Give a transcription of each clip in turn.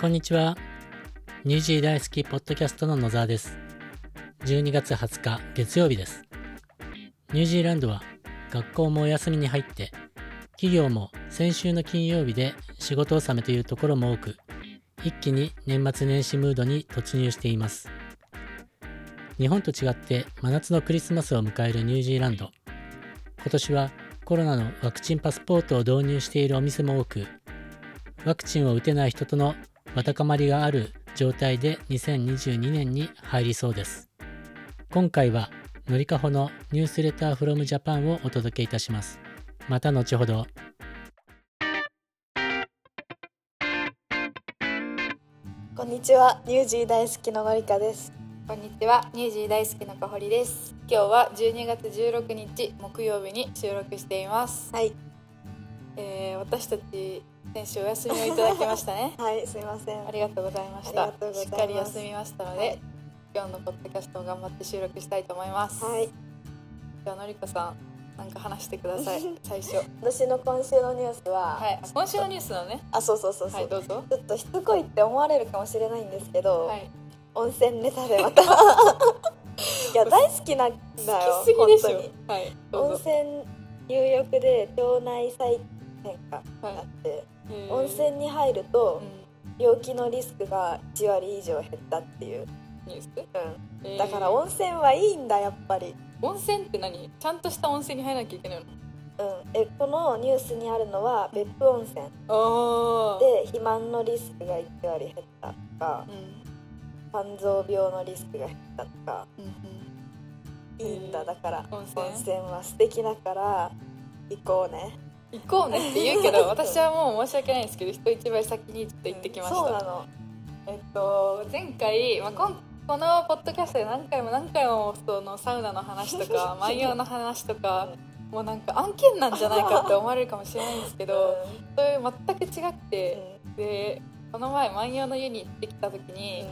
こんにちは。ニュージー大好きポッドキャストの野沢です。12月20日月曜日です。ニュージーランドは学校もお休みに入って、企業も先週の金曜日で仕事納めというところも多く、一気に年末年始ムードに突入しています。日本と違って真夏のクリスマスを迎えるニュージーランド。今年はコロナのワクチンパスポートを導入しているお店も多く、ワクチンを打てない人とのわだかまりがある状態で2022年に入りそうです。今回はのりかほのニュースレターフロムジャパンをお届けいたします。また後ほど。こんにちは、ニュージー大好きののりかです。こんにちは、ニュージー大好きのかほりです。今日は12月16日木曜日に収録しています。はい、えー、私たち先週お休みをいただきましたね。はい、すいません。ありがとうございました。しっかり休みましたので、はい今日のポッドキャストを頑張って収録したいと思います。はい、じゃあのりこさん、なんか話してください。最初。私の今週のニュースは、はい、今週のニュースなのね。あ、そうそうそうそう、はい、どうぞ。ちょっとしつこいって思われるかもしれないんですけど、はい。温泉ネタでまた。いや、大好きなんだよ。好き本当に。はい。温泉入浴で腸内細変化になって、えー温泉に入るとう病気のリスクが1割以上減ったっていう、ん、ニュース？うえー。ん、だから温泉はいいんだやっぱり。温泉って何？ちゃんとした温泉に入らなきゃいけないの？うん、えこのニュースにあるのは別府温泉。あで肥満のリスクが1割減ったとかうん。肝臓病のリスクが減ったとか。うん。いいんだ。だから温泉？温泉は素敵だから行こうね行こうねって言うけど私はもう申し訳ないんですけど人一倍先にちょっと行ってきました、そうなの。えっと前回、まあ、こんこのポッドキャストで何回も何回もそのサウナの話とか 万葉の話とかもうなんか案件なんじゃないかって思われるかもしれないんですけどそういう全く違くてでこの前万葉の家に行ってきた時に、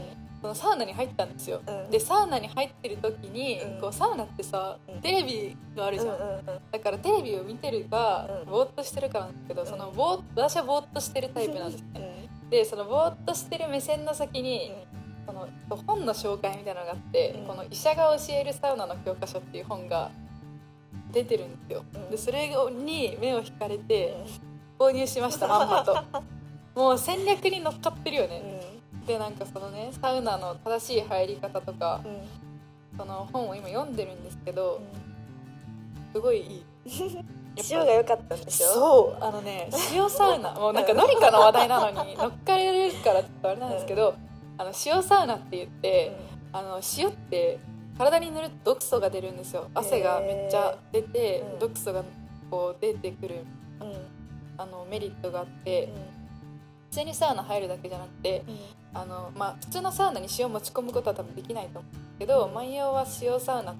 そのサウナに入ったんですよ、うん。でサウナに入ってる時に、うん。こうサウナってさうん。テレビがあるじゃん、だからテレビを見てるか、うん。ぼーっとしてるかなんですけど、うん。そのぼー私はぼーっとしてるタイプなんですね、でそのぼーっとしてる目線の先に、その本の紹介みたいなのがあって、うん。この医者が教えるサウナの教科書っていう本が出てるんですよ、うん。でそれに目を引かれて購入しましたまんまと。もう戦略に乗っかってるよね、でなんかそのねサウナの正しい入り方とかうん。うんその本を今読んでるんですけどすごいいい。塩が良かったんでしょ？そうあのね塩サウナもうなんかノリカの話題なのに 乗っかれるからちょっとあれなんですけど、あの塩サウナって言って、あの塩って体に塗ると毒素が出るんですよ。汗がめっちゃ出て、うん。毒素がこう出てくるうん。うんあのメリットがあって、普通にサウナ入るだけじゃなくてあの、まあ、普通のサウナに塩持ち込むことは多分できないと思うけど、うん万葉は塩サウナうん。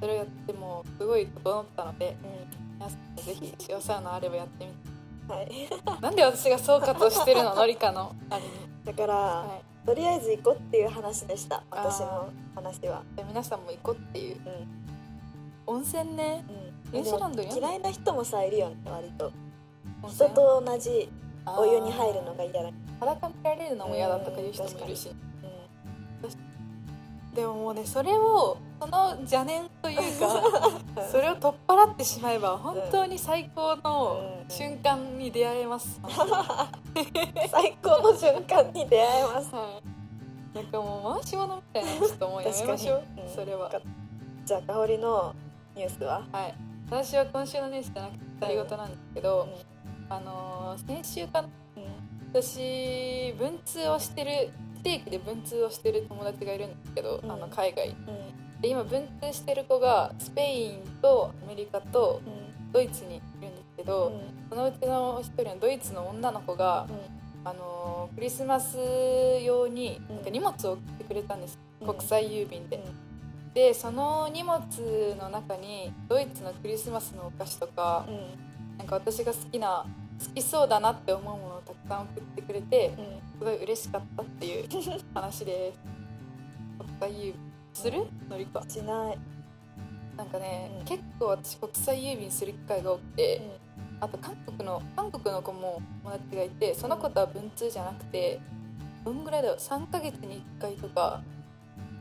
それをやってもうすごい整ったので皆さんもぜひ塩サウナあればやってみてはい。なんで私が総括をしてるの？のりかの。あれに、だから、はい、とりあえず行こうっていう話でした私の話は。で皆さんも行こうっていう。うん。温泉ね。うん。ニュージーランド嫌いな人もさいるよね割と。人と同じお湯に入るのが嫌だ裸見られるのも嫌だとかいう人もいるし。うでももうねそれをその邪念というかん。それを取っ払ってしまえば本当に最高のうん。瞬間に出会えます、最高の瞬間に出会えます。はい。なんかもう回し物みたいなのちょっともうやめましょう。うん。それは。じゃあ香りのニュースは？はい。私は今週のニュースじゃなくて独り言なんですけど、あのー先週かな私文通をしてる不定期で文通をしてる友達がいるんですけど、うん。あの海外うん。で今文通してる子がスペインとアメリカとドイツにいるんですけど、そのうちの一人のドイツの女の子が、あのークリスマス用になんか荷物を送ってくれたんです、うん。国際郵便で、うん。でその荷物の中にドイツのクリスマスのお菓子とか、なんか私が好きな好きそうだなって思うものをたくさん送ってくれてすごい嬉しかったっていう 話です。国際郵便する？のりかしない。なんかね、うん。結構私国際郵便する機会が多くて、あと韓国の韓国の子も友達がいてその子とは文通じゃなくてどんぐらいだろう？3ヶ月に1回とか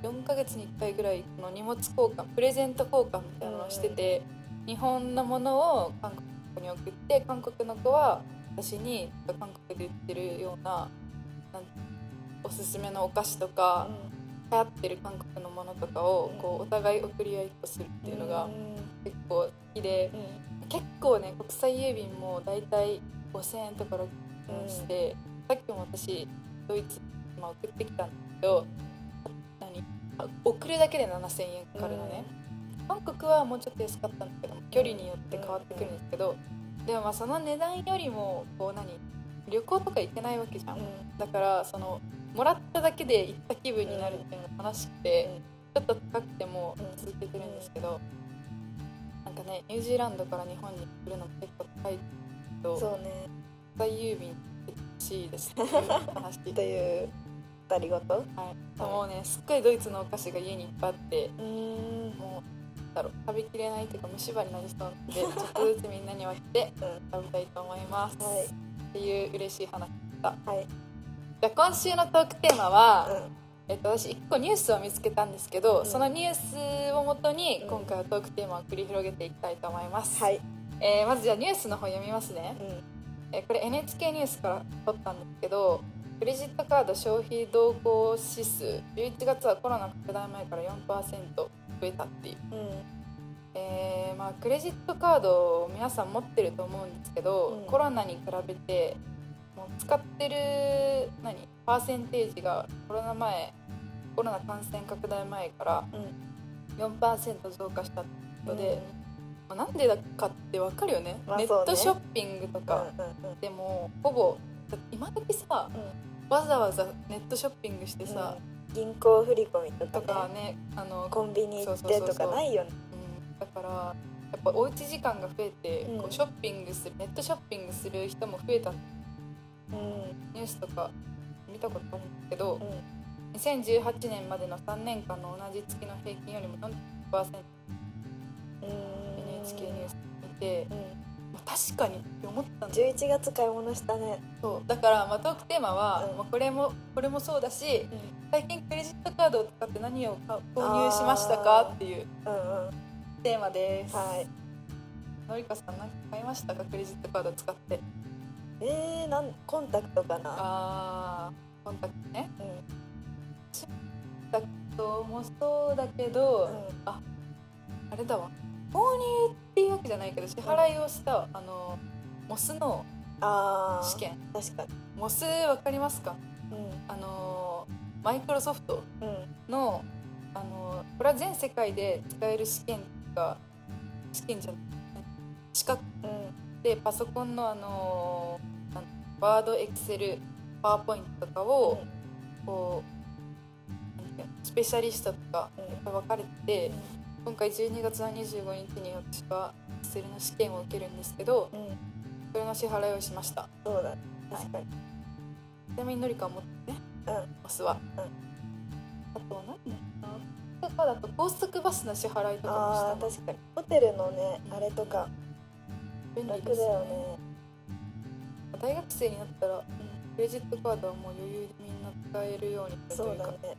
4ヶ月に1回ぐらいの荷物交換プレゼント交換みたいなのをしてて、日本のものを韓国の子に送って韓国の子は私に韓国で売ってるようなおすすめのお菓子とか、流行ってる韓国のものとかをこうお互い送り合いっこするっていうのが結構好きで。結構ね国際郵便もだいたい5,000円とか6,000円して、さっきも私ドイツ今送ってきたんだけど何？あ送るだけで7,000円かかるのね、韓国はもうちょっと安かったんだけど距離によって変わってくるんですけど、でもまあその値段よりもこう何旅行とか行けないわけじゃん、だからそのもらっただけで行った気分になるっていうのが楽しくて、ちょっと高くても続けてるんですけど、なんかねニュージーランドから日本に来るのも結構高いけどそうね。国際郵便って欲しいです。っていう話。という二人ごと。はい、もうねすっごいドイツのお菓子が家にいっぱいあってうん。もうだろう。食べきれないっていうか虫歯になりそうなので ちょっとずつみんなに分けて食べたいと思います、はい。っていう嬉しい話でした。はい。じゃあ今週のトークテーマは、うん。えっと、私1個ニュースを見つけたんですけど、うん。そのニュースをもとにうん。今回はトークテーマを繰り広げていきたいと思います、はい。えーまずじゃあニュースの方読みますね、うん。えーこれ NHK ニュースから取ったんですけどクレジットカード消費動向指数11月はコロナ拡大前から4%増えたっていう、うん。えーまあ、クレジットカードを皆さん持ってると思うんですけど、うん。コロナに比べてもう使ってる何？パーセンテージがコロナ前コロナ感染拡大前からうん。4%増加したので、まあなんでだかってわかるよね,、まあね。ネットショッピングとうんか、うんうん。でもほぼ今時さわざわざネットショッピングしてさ、うん銀行振り込みととかかねねあのコンビニ行ってとかないよね。うん、だからやっぱおうち時間が増えて、うん。こうショッピングするネットショッピングする人も増えた。うん。ニュースとか見たことあるんですけど、うん。2018年までの3年間の同じ月の平均よりも40%うん。NHK ニュース見て、うん。まあ確かに。って思ったんだよ11月買い物したね。そう。だから、まあ、トークテーマは、うん。まあ、これもこれもそうだし最近クレジットカードを使って何を買購入しましたかっていううんうん。テーマです。はい。のりかさん何か買いましたか？クレジットカード使って。えー、なんコンタクトかな。あーコンタクトね。うん。コンタクトもそうだけど、うん。ああれだわ購入っていうわけじゃないけど支払いをした、あのモスのああ試験。確かに。モスわかりますか？うん。あのマイクロソフトうん。のあのこれは全世界で使える試験が試験じゃない資格。うん。でパソコンのあのワードエクセルパワーポイントとかを、こうスペシャリストとか分かれてて、今回12月の25日に私はセルの試験を受けるんですけどうん、うん、それの支払いをしました。そうだ。確かに、ちなみにのりかは持ってねうん。バスは、うん。あと何だとかだと高速バスの支払いとかああもした確かに。ホテルのねあれとか。便利楽ですだよね。大学生になったら、クレジットカードはもう余裕でみんな使えるようになるというかそうだね。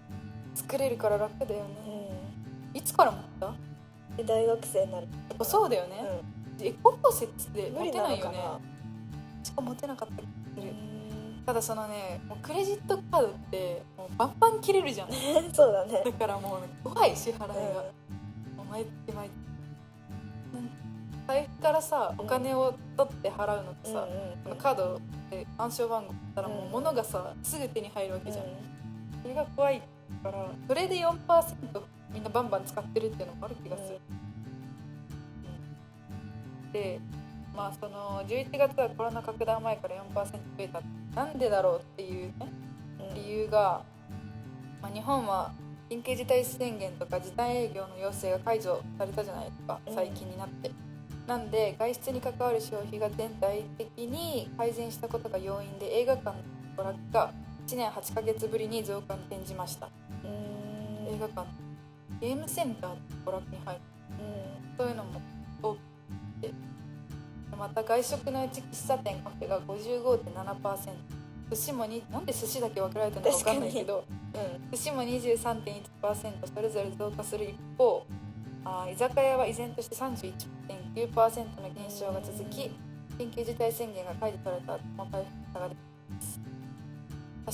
作れるから楽だようね、んいつから持った？大学生になる。そうだよね、え高校生って持てないよね。しかも持てなかったりする、うん。ただそのねもうクレジットカードってもうバンバン切れるじゃん。そうだね。だからもう、ね、怖い支払いが、うん。毎月毎月。うん財布からさお金を取って払うのってさ、そのカードで暗証番号だったらもう物がさすぐ手に入るわけじゃん、それが怖いからそれで4%みんなバンバン使ってるっていうのもある気がする、うん。でまあその11月はコロナ拡大前から4%増えた。なんでだろうっていうね理由が、まあ、日本は緊急事態宣言とか時短営業の要請が解除されたじゃないですか。うん。最近になって、なんで外出に関わる消費が全体的に改善したことが要因で映画館の娯楽が1年8ヶ月ぶりに増加に転じました。うん。映画館ゲームセンターの娯楽に入るそういうのも多くてまた外食のうち喫茶店カフェが55.7%寿司もになんで寿司だけ分けられてるのか分かんないけどうん寿司も23.1%それぞれ増加する一方あー居酒屋は依然として31.9%の減少が続き緊急事態宣言が解除された後も回復が出ています。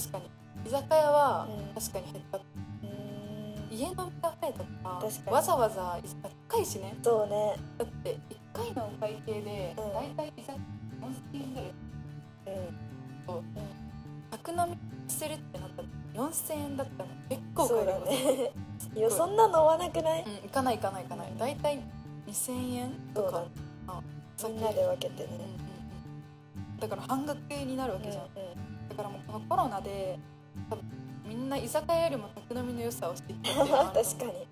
確かに。居酒屋はうん。確かに減った、家飲みカフェとかわざわざ高いしね。そうね。だって1回のお会計でうん。大体居酒屋4000円ぐらい。うん。宅飲みするってなったら4000円だったら結構かかります。ね。いやそんなのはなくない？うん、行かない行かない行かない。大体2000円とか。そんなで分けてね。うんうんうん。だから半額になるわけじゃん、うんだからもうこのコロナで多分みんな居酒屋よりも宅飲みの良さを知って 確かに。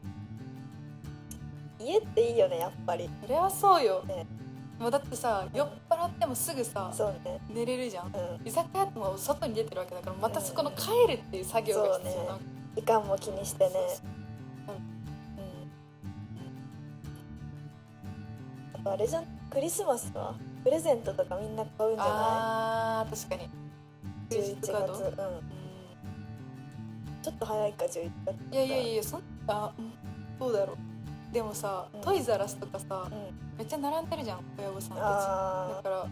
家っていいよねやっぱり。それはそうよ、ね。もうだってさ酔っ払ってもすぐさそうね。寝れるじゃん。うん。居酒屋ってもう外に出てるわけだからまたそこの帰るっていう作業が必要なわけ。時間も気にしてね。そうそうう。ん。あとあれじゃん。クリスマスはプレゼントとかみんな買うんじゃあー確かに。ない11月。うんちょっと早いか11月いやいやいやそんあうんどうだろう。でもさ、うん。トイザらスとかさうん。めっちゃ並んでるじゃん親御さんたち。だあからこ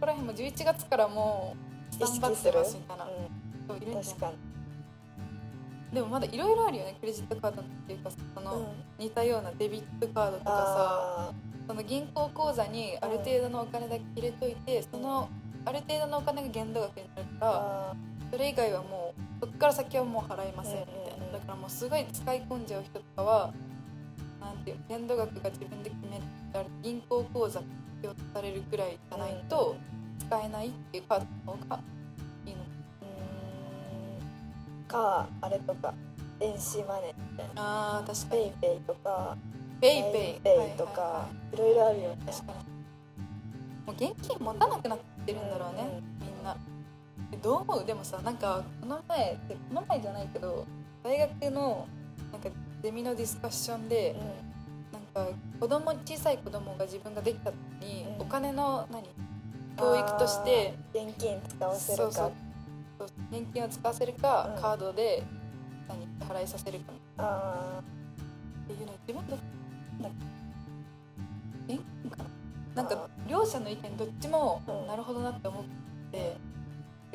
こら辺も11月からもうスタンバってますみたいな。あ人いるんじでもまだいろいろあるよねクレジットカードっていうかその、うん。似たようなデビットカードとかさあその銀行口座にある程度のお金だけ入れといて、そのある程度のお金が限度額になるーからあそれ以外はもうそっから先はもう払いませんみたいな。だからもうすごい使い込んじゃう人とかはなんていう限度額が自分で決められ銀行口座必要とされるくらいじゃないと使えないっていうカードの方がいいのかあれとか電子マネーみたいな。あー確かに。ペイペイとかペイペイ。ペイとかいろいろあるよね。確かに。もう現金持たなくなってるんだろうね、みんな。えどう？思うでもさなんかこの前でこの前じゃないけど大学のなんかゼミのディスカッションでなんか子供小さい子供が自分ができた時に、うん。お金の何？教育として現金使わせるか。そうそう現金を使わせるか、うん。カードで何？払いさせるか。あっていうの自分どなんか現金かな？なんか両者の意見どっちもうん。なるほどなって思ってで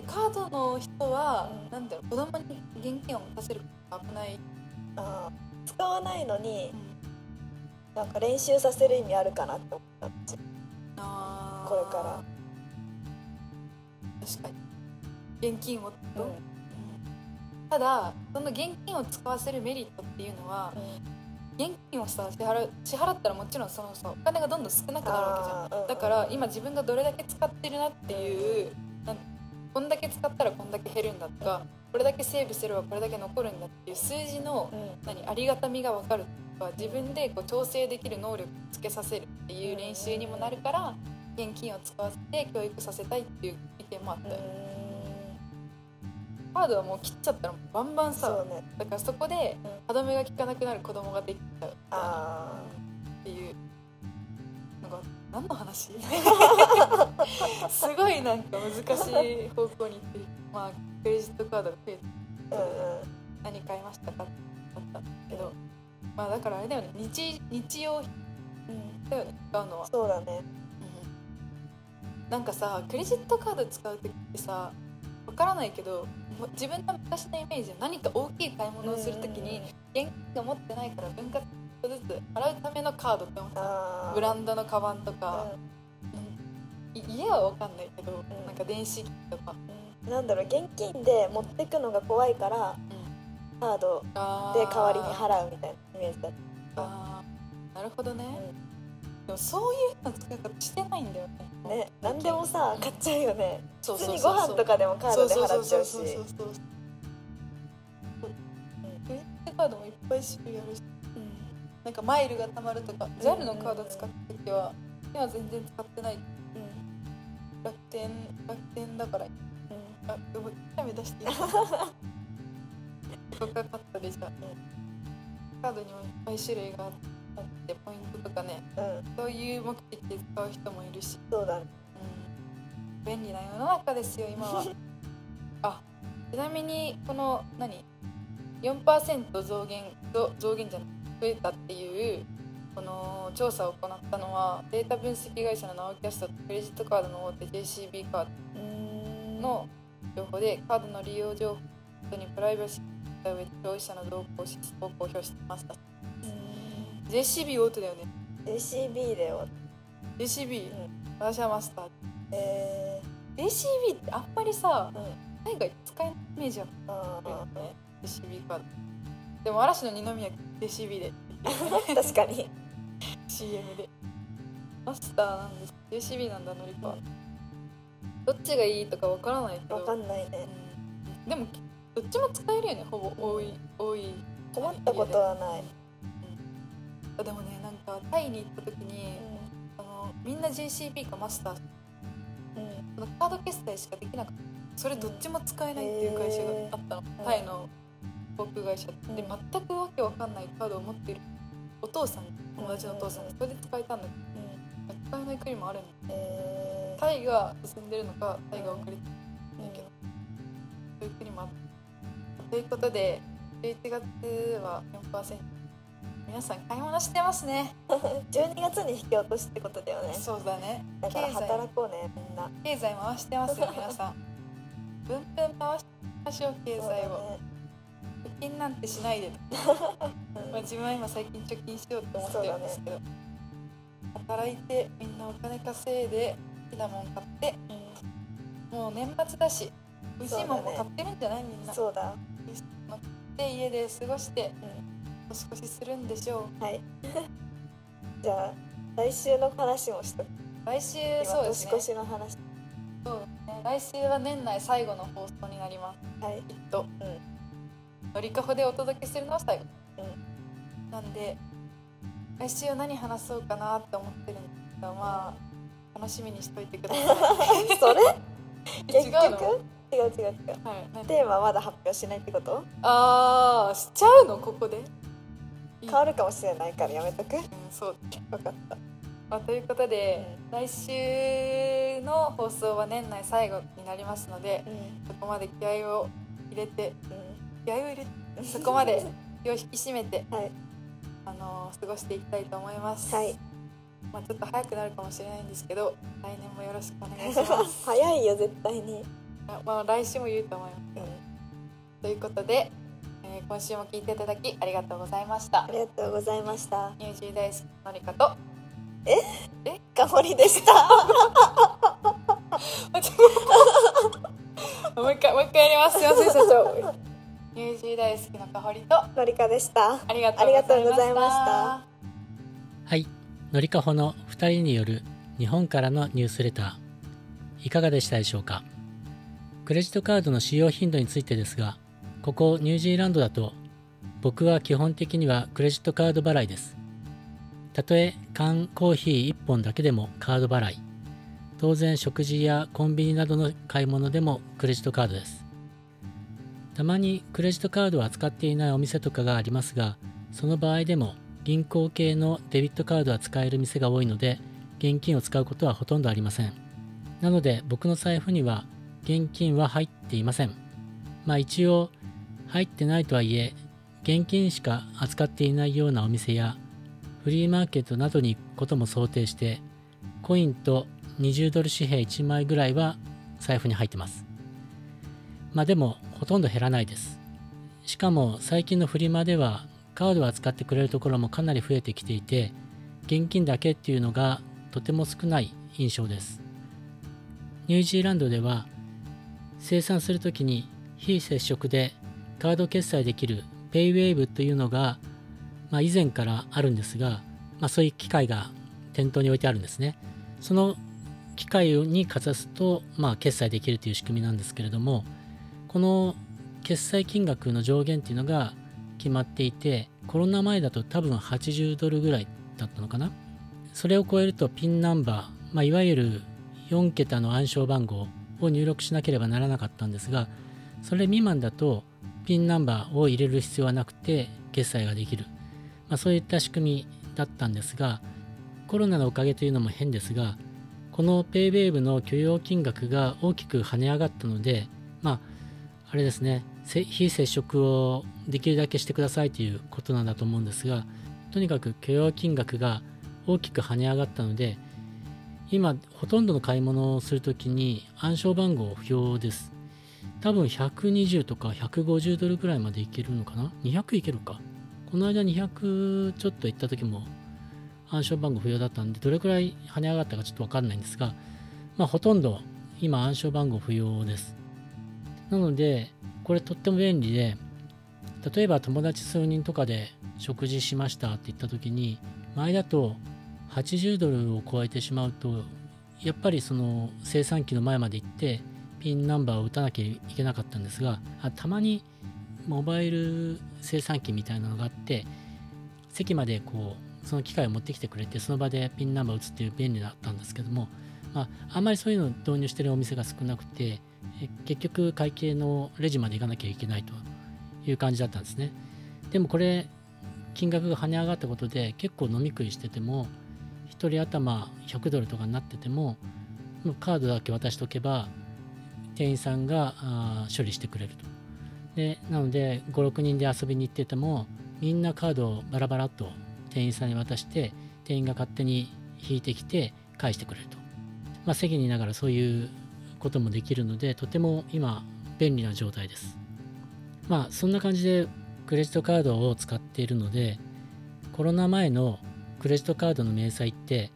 カードの人は、うんなんだろう子供に現金を持たせるから危ない、ーあー使わないのになんか練習させる意味あるかなって思った私あー。これから。確かに。現金をと、うん。うんただその現金を使わせるメリットっていうのは現金をさ支払う支払ったらもちろんそのさお金がどんどん少なくなるわけじゃん。だから今自分がどれだけ使ってるなっていうこんだけ使ったらこんだけ減るんだとかこれだけセーブすればこれだけ残るんだっていう数字のうん。何ありがたみが分かるとか自分でこう調整できる能力をつけさせるっていう練習にもなるから現金を使わせて教育させたいっていう意見もあった。よ、うカードはもう切っちゃったらバンバンさね。だからそこでうん。歯止めが効かなくなる子供ができちゃう何の話？すごいなんか難しい方向に行ってるまあクレジットカードが増えてーうんうん。何買いましたかってなったんだけどまあだからあれだよね日日用品うんだよね使うのは、そうだね。なんかさクレジットカード使う時ってさわからないけども自分の昔のイメージで何か大きい買い物をする時に現金が持ってないから分割ちょっとずつ払うためのカードって思ってたあー。ブランドのカバンとか、い家は分かんないけど、ん。なんか電子機器とか、うんなんだろう現金で持ってくのが怖いからカードあで代わりに払うみたいなイメージだっあー。なるほどね、うでもそういうの使い方してないんだよね。たね何でもさ買っちゃうよね。普通にご飯とかでもカードで払っちゃうし。クレジットカードもいっぱい種類あるしなんかマイルがたまるとか JAL のカード使った時は今全然使ってない。楽天楽天だから。あでも出していい？とか買ったりじゃカードにもいっぱい種類があってポイントとかかね。うん。そういう目的で使う人もいるし、そうだね。うん、便利な世の中ですよ今は。あちなみにこの何？4%増減増増減じゃない増えたっていうこの調査を行ったのはデータ分析会社のナオキャストとクレジットカードの大手 JCB カードの情報でカードの利用情報にプライバシーを上で消費者の動向を公表してました。JCB 大手だよね。JCB だよ JCB、うん。私はマスター。え JCB ってあんまりさー、うん。海外使えないイメージあるあよね JCB カード。でも嵐の二宮 JCB でー 確かに。CM で。マスターなんです。JCB なんだのりかどっちがいいとかわからないけど。わかんないね。うん。でもどっちも使えるよね。ほぼ多い多い。困ったことはない。うん。あでもねなんかタイに行った時にあのみんな JCB かマスター。うん。うんそのカード決済しかできなかった。それどっちも使えないっていう会社があったの、タイの航空会社でうん。全くわけわかんないカードを持ってるお父さん友達のお父さんうんそれで使えたんだけうん。ど使えない国もあるの。えー。タイが進んでるのかタイが遅れてる。ん。だけどそういう国もあったということで11月は4%皆さん買い物してますね。12月に引き落としってことだよね。そうだね。だから働こうねみんな。経済回してますよ皆さん。分分回しましょう経済を金なんてしないで、う んまあ、自分は今最近貯金しようと思ってるんですけど、働いてみんなお金稼いで好きなもん買ってもう年末だし美味しいもんも買ってるんじゃないみんな。そうだ。で家で過ごしてうん年越しするんでしょう。はい。じゃあ来週の話もしとく。来週今そうですね。年越しの話。そうね。来週は年内最後の放送になります。はい。きっと。うんのりかほでお届けするのは最後。うんなんで来週は何話そうかなって思ってるんですけどまあ楽しみにしといてください。それ？結違う違う違う違う。はい何？テーマまだ発表しないってこと？あーしちゃうの？ここで？変わるかもしれないからやめとく？うんそう。分かった。まあ、ということで、来週の放送は年内最後になりますのでうん。そこまで気合を入れてう気合を入れてそこまで気を引き締めて、はい。あの過ごしていきたいと思います、はい。まあ、ちょっと早くなるかもしれないんですけど来年もよろしくお願いします。早いよ絶対に。あまあ、来週も言うと思います。うん。ということで、えー今週も聞いていただきありがとうございました。ありがとうございました。ニュージー大好きのりかと。ガモリでした もう一回もう一回やります。すいません社長ニュージー大好きのかほりとのりかでした。ありがとありがとううございました。はい、のりかほの2人による日本からのニュースレター。いかがでしたでしょうか？クレジットカードの使用頻度についてですがここニュージーランドだと僕は基本的にはクレジットカード払いです。たとえ缶コーヒー1本だけでもカード払い。当然食事やコンビニなどの買い物でもクレジットカードですたまにクレジットカードを扱っていないお店とかがありますがその場合でも銀行系のデビットカードは使える店が多いので現金を使うことはほとんどありません。なので僕の財布には現金は入っていません。まあ一応入ってないとはいえ現金しか扱っていないようなお店やフリーマーケットなどに行くことも想定してコインと20ドル紙幣1枚ぐらいは財布に入ってます。まあでもほとんど減らないです。しかも最近のフリマではカードを扱ってくれるところもかなり増えてきていて現金だけっていうのがとても少ない印象です。ニュージーランドでは生産するときに非接触でカード決済できる PayWave というのが、まあ、以前からあるんですが、まあ、そういう機械が店頭に置いてあるんですね。その機械にかざすと、まあ、決済できるという仕組みなんですけれどもこの決済金額の上限っていうのが決まっていてコロナ前だと多分80ドルぐらいだったのかな。それを超えるとピンナンバー、まあ、いわゆる4桁の暗証番号を入力しなければならなかったんですがそれ未満だとピンナンバーを入れる必要はなくて決済ができる、まあ、そういった仕組みだったんですがコロナのおかげというのも変ですがこの PayWave の許容金額が大きく跳ね上がったのでまああれですね。非接触をできるだけしてくださいということなんだと思うんですがとにかく許容金額が大きく跳ね上がったので今ほとんどの買い物をするときに暗証番号不要です。多分120とか150ドルくらいまでいけるのかな？200いけるか。この間200ちょっと行った時も暗証番号不要だったんでどれくらい跳ね上がったかちょっとわかんないんですがまあほとんど今暗証番号不要です。なのでこれとっても便利で例えば友達数人とかで食事しましたって言った時に前だと80ドルを超えてしまうとやっぱりその生産機の前まで行ってピンナンバーを打たなきゃいけなかったんですがたまにモバイル生産機みたいなのがあって席までこうその機械を持ってきてくれてその場でピンナンバーを打つっていう便利だったんですけども、まあ、あんまりそういうのを導入してるお店が少なくて結局会計のレジまで行かなきゃいけないという感じだったんですね。でもこれ金額が跳ね上がったことで結構飲み食いしてても1人頭100ドルとかになっててもカードだけ渡しとけば店員さんが処理してくれると。でなので56人で遊びに行っててもみんなカードをバラバラと店員さんに渡して店員が勝手に引いてきて返してくれると、まあ、席にいながらそういうこともできるのでとても今便利な状態です。まあそんな感じでクレジットカードを使っているのでコロナ前のクレジットカードの明細って、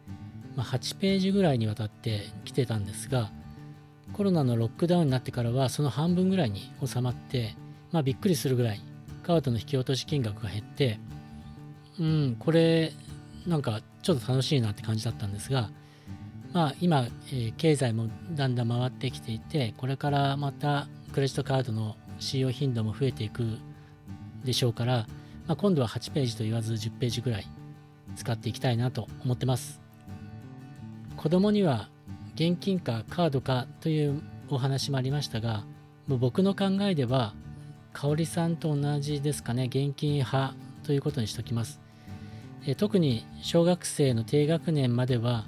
まあ、8ページぐらいにわたって来てたんですがコロナのロックダウンになってからはその半分ぐらいに収まって、まあ、びっくりするぐらいカードの引き落とし金額が減ってうんこれなんかちょっと楽しいなって感じだったんですがまあ今、え、経済もだんだん回ってきていてこれからまたクレジットカードの使用頻度も増えていくでしょうから、まあ、今度は8ページと言わず10ページぐらい使っていきたいなと思ってます。子供には現金かカードかというお話もありましたがもう僕の考えでは香織さんと同じですかね現金派ということにしときます。え特に小学生の低学年までは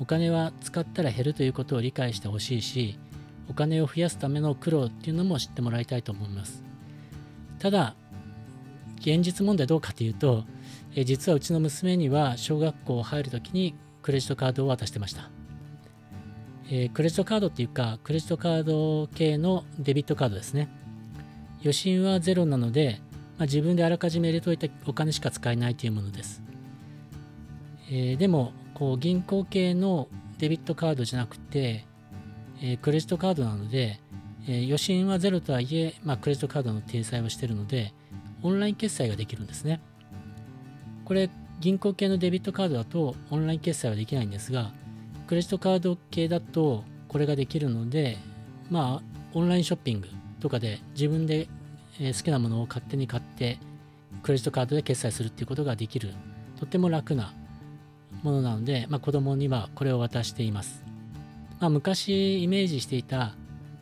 お金は使ったら減るということを理解してほしいしお金を増やすための苦労っていうのも知ってもらいたいと思います。ただ現実問題どうかというとえ実はうちの娘には小学校入るときにクレジットカードを渡してました、えー、クレジットカードっていうかクレジットカード系のデビットカードですね。余震はゼロなので、まあ、自分であらかじめ入れといたお金しか使えないというものです、えー、でもこう銀行系のデビットカードじゃなくて、えー、クレジットカードなので、えー、余震はゼロとはいえ、まあ、クレジットカードの体裁をしているのでオンライン決済ができるんですね。これ銀行系のデビットカードだとオンライン決済はできないんですがクレジットカード系だとこれができるのでまあオンラインショッピングとかで自分で好きなものを勝手に買ってクレジットカードで決済するっていうことができる。とっても楽なものなので、まあ、子供にはこれを渡しています、まあ、昔イメージしていた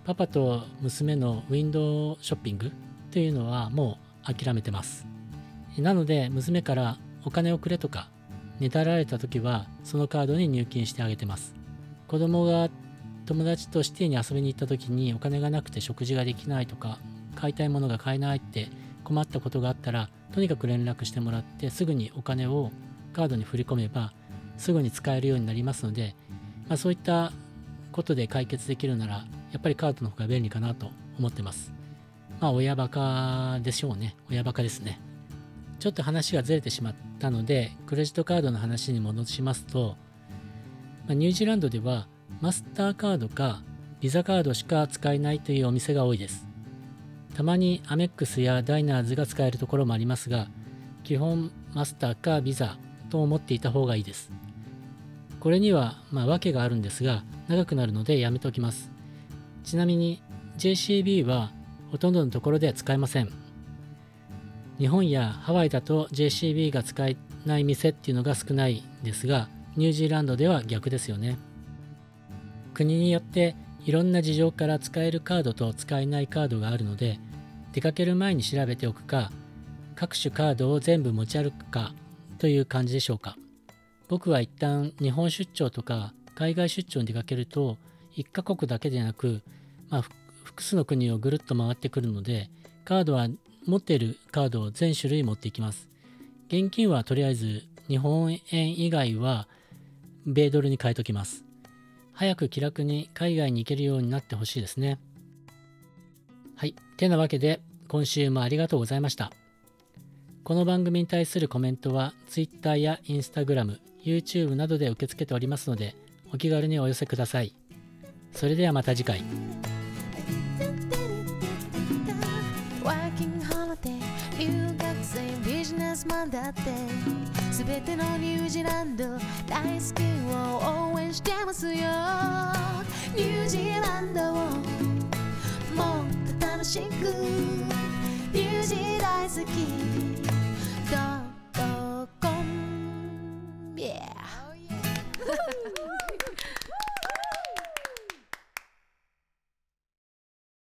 パパと娘のウィンドウショッピングというのはもう諦めてます。なので娘からお金をくれとかねだられた時はそのカードに入金してあげてます。子供が友達とシティに遊びに行った時にお金がなくて食事ができないとか買いたいものが買えないって困ったことがあったらとにかく連絡してもらってすぐにお金をカードに振り込めばすぐに使えるようになりますので、まあ、そういったことで解決できるならやっぱりカードの方が便利かなと思ってます。まあ親バカでしょうね。親バカですね。ちょっと話がずれてしまったので、クレジットカードの話に戻しますと、まあ、ニュージーランドではマスターカードかビザカードしか使えないというお店が多いです。たまにアメックスやダイナーズが使えるところもありますが、基本マスターかビザと思っていた方がいいです。これにはまあ訳があるんですが、長くなるのでやめておきます。ちなみに JCB はほとんどのところでは使えません。日本やハワイだと JCB が使えない店っていうのが少ないですがニュージーランドでは逆ですよね国によっていろんな事情から使えるカードと使えないカードがあるので出かける前に調べておくか各種カードを全部持ち歩くかという感じでしょうか。僕は一旦日本出張とか海外出張に出かけると1カ国だけでなく、まあ、複数の国をぐるっと回ってくるのでカードは持っているカードを全種類持っていきます。現金はとりあえず日本円以外は米ドルに変えときます。早く気楽に海外に行けるようになってほしいですね。はい。てなわけで今週もありがとうございました。この番組に対するコメントは Twitter や Instagram、YouTube などで受け付けておりますのでお気軽にお寄せください。それではまた次回。だって。全てのニュージーランド大好きを応援してますよ。ニュージーランドをもっと楽しく。ニュージー大好き。